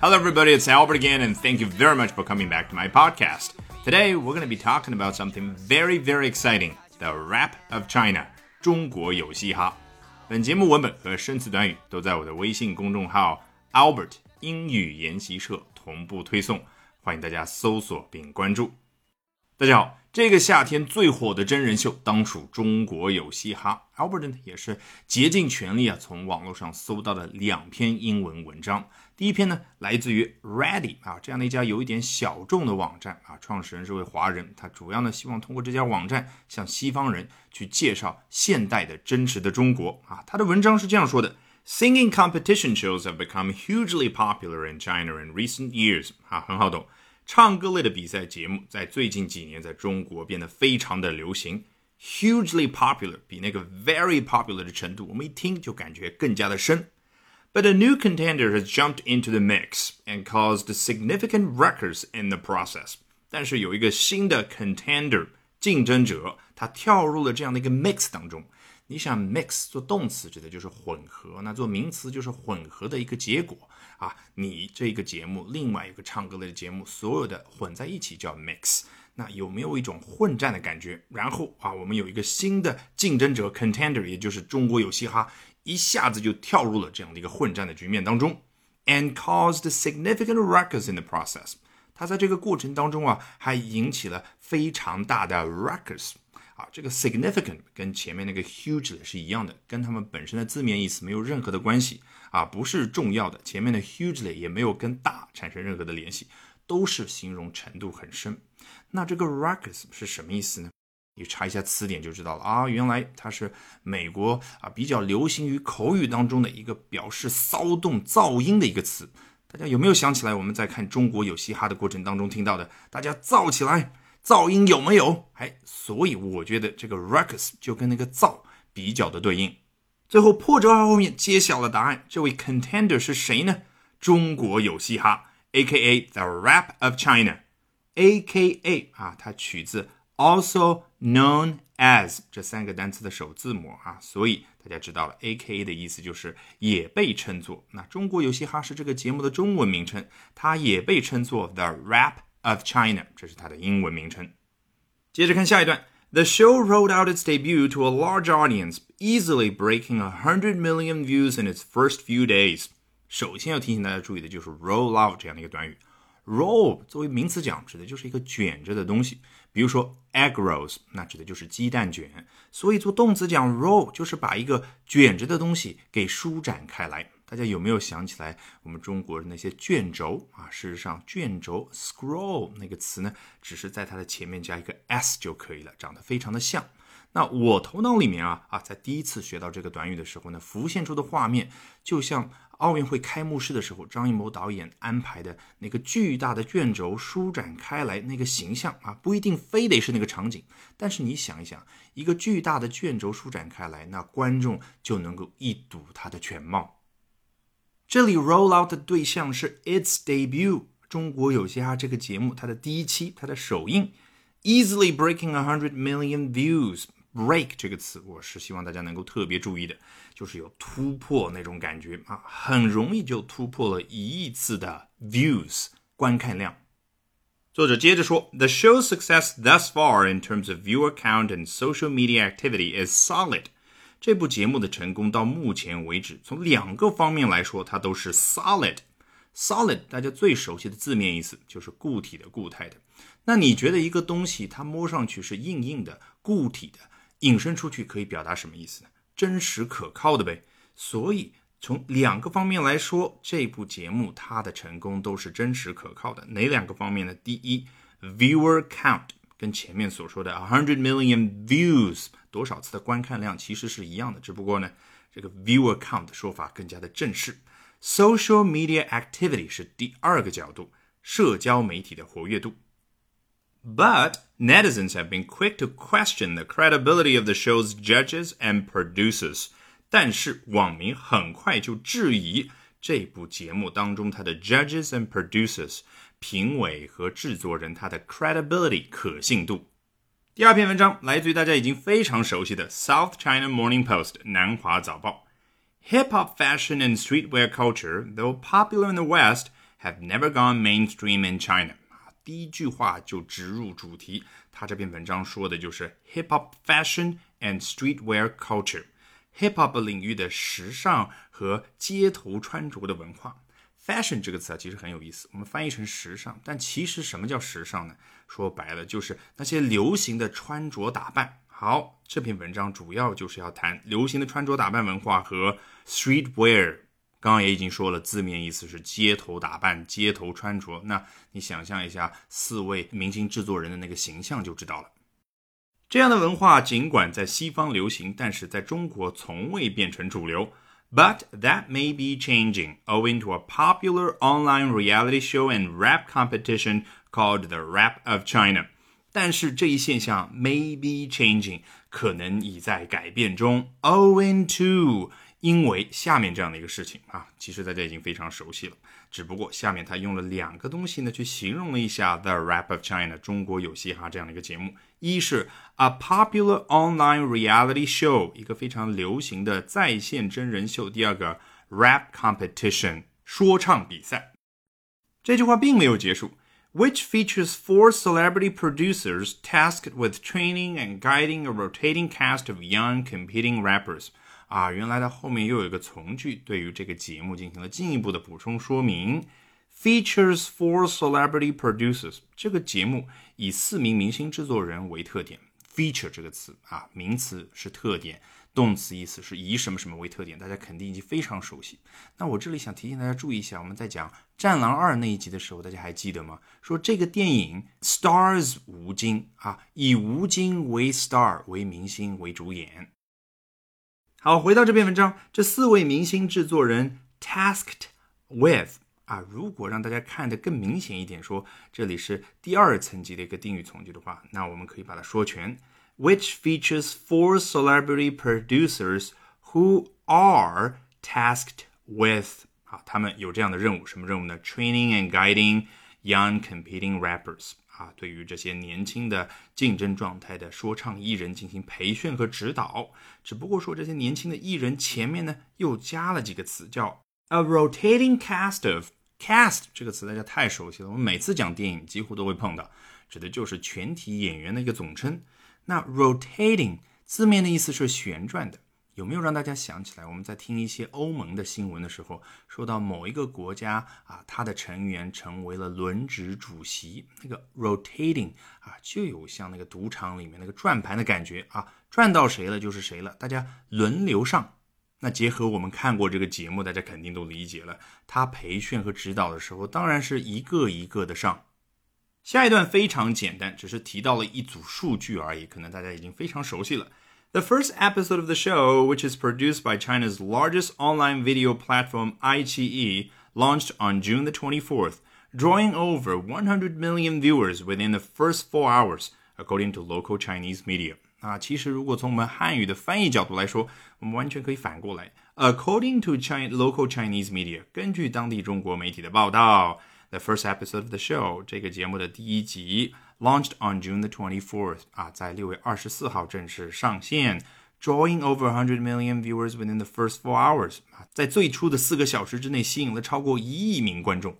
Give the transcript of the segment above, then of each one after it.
Hello, everybody. It's Albert again, and thank you very much for coming back to my podcast. Today, we're going to be talking about something very, very exciting the rap of China. 中国有嘻哈。本节目文本和生词短语都在我的微信公众号 Albert 英语研习社同步推送，欢迎大家搜索并关注。 大家好，这个夏天最火的真人秀当属《中国有嘻哈》。Albert 呢也是竭尽全力啊，从网络上搜到了两篇英文文章。第一篇呢，来自于 Ready 啊这样的一家有一点小众的网站啊，创始人是位华人，他主要呢希望通过这家网站向西方人去介绍现代的真实的中国啊。他的文章是这样说的：Singing competition shows have become hugely popular in China in recent years。啊，很好懂。唱歌类的比赛节目在最近几年在中国变得非常的流行，hugely popular 比那个 very popular 的程度，我们一听就感觉更加的深。But a new contender has jumped into the mix and caused significant records in the process。但是有一个新的 contender 竞争者，他跳入了这样的一个 mix 当中。你想 mix 做动词指的就是混合，那做名词就是混合的一个结果啊。你这个节目，另外一个唱歌类的节目，所有的混在一起叫 mix。那有没有一种混战的感觉？然后啊，我们有一个新的竞争者 contender，也就是中国有嘻哈，一下子就跳入了这样的一个混战的局面当中，and caused significant ruckus in the process。它在这个过程当中啊，还引起了非常大的 ruckus。啊，这个 significant 跟前面那个 hugely 是一样的，跟它们本身的字面意思没有任何的关系啊，不是重要的。前面的 hugely 也没有跟大产生任何的联系，都是形容程度很深。那这个 ruckus 是什么意思呢？你查一下词典就知道了啊，原来它是美国啊比较流行于口语当中的一个表示骚动、噪音的一个词。大家有没有想起来我们在看中国有嘻哈的过程当中听到的？大家燥起来！噪音有没有？哎，所以我觉得这个 ruckus 就跟那个噪比较的对应。最后破折号后面揭晓了答案，这位 contender 是谁呢？中国有嘻哈，A.K.A. the rap of China，A.K.A. 啊，它取自 also known as 这三个单词的首字母啊，所以大家知道了 A.K.A. 的意思就是也被称作。那中国有嘻哈是这个节目的中文名称，它也被称作 the rap。Of China，这是它的英文名称。接着看下一段。The show rolled out its debut to a large audience, easily breaking a hundred million views in its first few days. 首先要提醒大家注意的就是 roll out 这样的一个短语。roll 作为名词讲，指的就是一个卷着的东西。比如说 egg rolls，那指的就是鸡蛋卷。所以做动词讲 roll，就是把一个卷着的东西给舒展开来。大家有没有想起来我们中国的那些卷轴啊？事实上，卷轴 scroll 那个词呢，只是在它的前面加一个 s 就可以了，长得非常的像。那我头脑里面啊啊，在第一次学到这个短语的时候呢，浮现出的画面就像奥运会开幕式的时候，张艺谋导演安排的那个巨大的卷轴舒展开来那个形象啊，不一定非得是那个场景，但是你想一想，一个巨大的卷轴舒展开来，那观众就能够一睹它的全貌。这里 roll out 的对象是 its debut，中国有嘻哈这个节目它的第一期，它的首映，easily breaking a hundred million views。break 这个词，我是希望大家能够特别注意的，就是有突破那种感觉啊，很容易就突破了一亿次的 views 观看量。作者接着说，The show's success thus far in terms of viewer count and social media activity is solid。 这部节目的成功到目前为止，从两个方面来说，它都是 solid。solid 大家最熟悉的字面意思就是固体的、固态的。那你觉得一个东西它摸上去是硬硬的、固体的，引申出去可以表达什么意思呢？真实可靠的呗。所以从两个方面来说，这部节目它的成功都是真实可靠的。哪两个方面呢？第一，viewer count。跟前面所说的 a hundred million views 多少次的观看量其实是一样的，只不过呢，这个 viewer count 的说法更加的正式。Social media activity 是第二个角度，社交媒体的活跃度。But netizens have been quick to question the credibility of the show's judges and producers。但是网民很快就质疑 这部节目当中它的 judges and producers。评委和制作人他的 credibility 可信度。 第二篇文章来自于大家已经非常熟悉的 South China Morning Post 南华早报。Hip hop fashion and streetwear culture, though popular in the West, have never gone mainstream in China. 第一句话就直入主题，他这篇文章说的就是 hip hop fashion and streetwear culture。 Hip hop 领域的时尚和街头穿着的文化。fashion 这个词啊，其实很有意思，我们翻译成时尚，但其实什么叫时尚呢？说白了就是那些流行的穿着打扮。好，这篇文章主要就是要谈流行的穿着打扮文化和 streetwear。刚刚也已经说了，字面意思是街头打扮、街头穿着。那你想象一下四位明星制作人的那个形象就知道了。这样的文化尽管在西方流行，但是在中国从未变成主流。But that may be changing, owing to a popular online reality show and rap competition called the Rap of China. 但是这一现象 may be changing，可能已在改变中，owing to。因为下面这样的一个事情啊，其实大家已经非常熟悉了。只不过下面他用了两个东西呢，去形容了一下 The Rap of China 中国有嘻哈这样的一个节目。一是 a popular online reality show，一个非常流行的在线真人秀。第二个 rap competition，说唱比赛。这句话并没有结束，which features four celebrity producers tasked with training and guiding a rotating cast of young competing rappers。 啊，原来它后面又有一个从句，对于这个节目进行了进一步的补充说明。Features four celebrity producers，这个节目以四名明星制作人为特点。Feature 这个词啊，名词是特点，动词意思是以什么什么为特点，大家肯定已经非常熟悉。那我这里想提醒大家注意一下，我们在讲《战狼二》那一集的时候，大家还记得吗？说这个电影 stars 吴京啊，以吴京为 star 为明星为主演。好，回到这篇文章，这四位明星制作人 tasked with 啊，如果让大家看得更明显一点，说这里是第二层级的一个定语从句的话，那我们可以把它说全，which features four celebrity producers who are tasked with 啊，他们有这样的任务，什么任务呢？Training and guiding young competing rappers。 啊，对于这些年轻的竞争状态的说唱艺人进行培训和指导。只不过说这些年轻的艺人前面呢又加了几个词，叫 a rotating cast of cast 这个词大家太熟悉了，我们每次讲电影几乎都会碰到，指的就是全体演员的一个总称。那 rotating 字面的意思是旋转的。有没有让大家想起来？我们在听一些欧盟的新闻的时候，说到某一个国家啊，它的成员成为了轮值主席，那个 rotating 啊，就有像那个赌场里面那个转盘的感觉啊，转到谁了就是谁了，大家轮流上。那结合我们看过这个节目，大家肯定都理解了，他培训和指导的时候，当然是一个一个的上。下一段非常简单，只是提到了一组数据而已，可能大家已经非常熟悉了。The first episode of the show, which is produced by China's largest online video platform iQIYI, launched on June the 24th, drawing over 100 million viewers within the first four hours, according to local Chinese media. 啊，其实如果从我们汉语的翻译角度来说，我们完全可以反过来。According to China local Chinese media，根据当地中国媒体的报道，the first episode of the show 这个节目的第一集 launched on June the 24th 啊，在六月二十四号正式上线，drawing over 100 million viewers within the first four hours 啊，在最初的四个小时之内吸引了超过一亿名观众。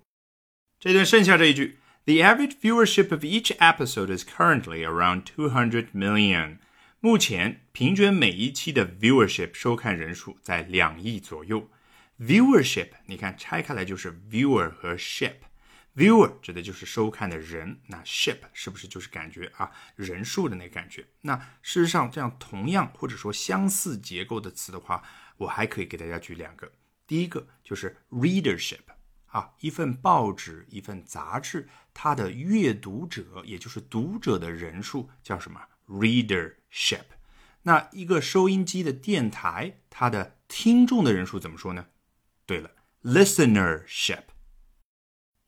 这段剩下这一句，The average viewership of each episode is currently around 200 million。目前平均每一期的 viewership 收看人数在两亿左右。viewership 你看拆开来就是 viewer 和 ship。 Viewer 指的就是收看的人，那 ship 是不是就是感觉啊人数的那个感觉？那事实上，这样同样或者说相似结构的词的话，我还可以给大家举两个。第一个就是 readership 啊，一份报纸、一份杂志，它的阅读者也就是读者的人数叫什么？readership。那一个收音机的电台，它的听众的人数怎么说呢？对了，listenership。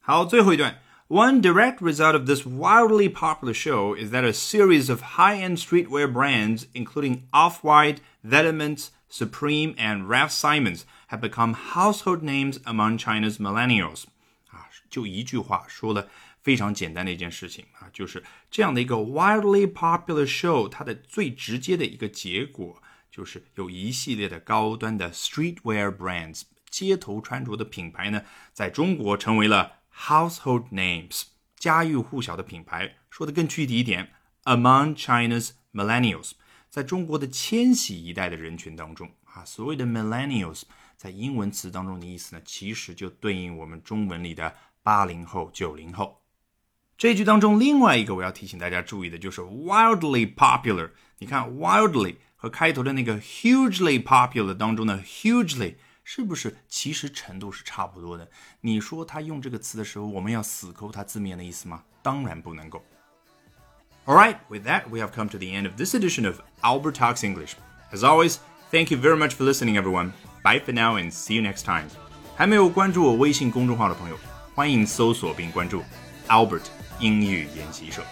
好，最后一段。One direct result of this wildly popular show is that a series of high-end streetwear brands, including Off-White, Vetements, Supreme, and Ralph Simons, have become household names among China's millennials. 啊，就一句话说了 非常简单的一件事情啊，就是这样的一个 wildly popular show，它的最直接的一个结果就是有一系列的高端的 streetwear brands，街头穿着的品牌呢，在中国成为了 Household names，家喻户晓的品牌。说的更具体一点，among China's millennials，在中国的千禧一代的人群当中啊，所谓的 millennials，在英文词当中的意思呢，其实就对应我们中文里的八零后、九零后。这句当中，另外一个我要提醒大家注意的就是 wildly popular。你看 wildly 和开头的那个 hugely popular 当中的 hugely 是不是其实程度是差不多的？你说他用这个词的时候，我们要死抠它字面的意思吗？当然不能够。All right, with that, we have come to the end of this edition of Albert Talks English. As always, thank you very much for listening, everyone. Bye for now and see you next time. 还没有关注我微信公众号的朋友，欢迎搜索并关注 Albert 英语研习社。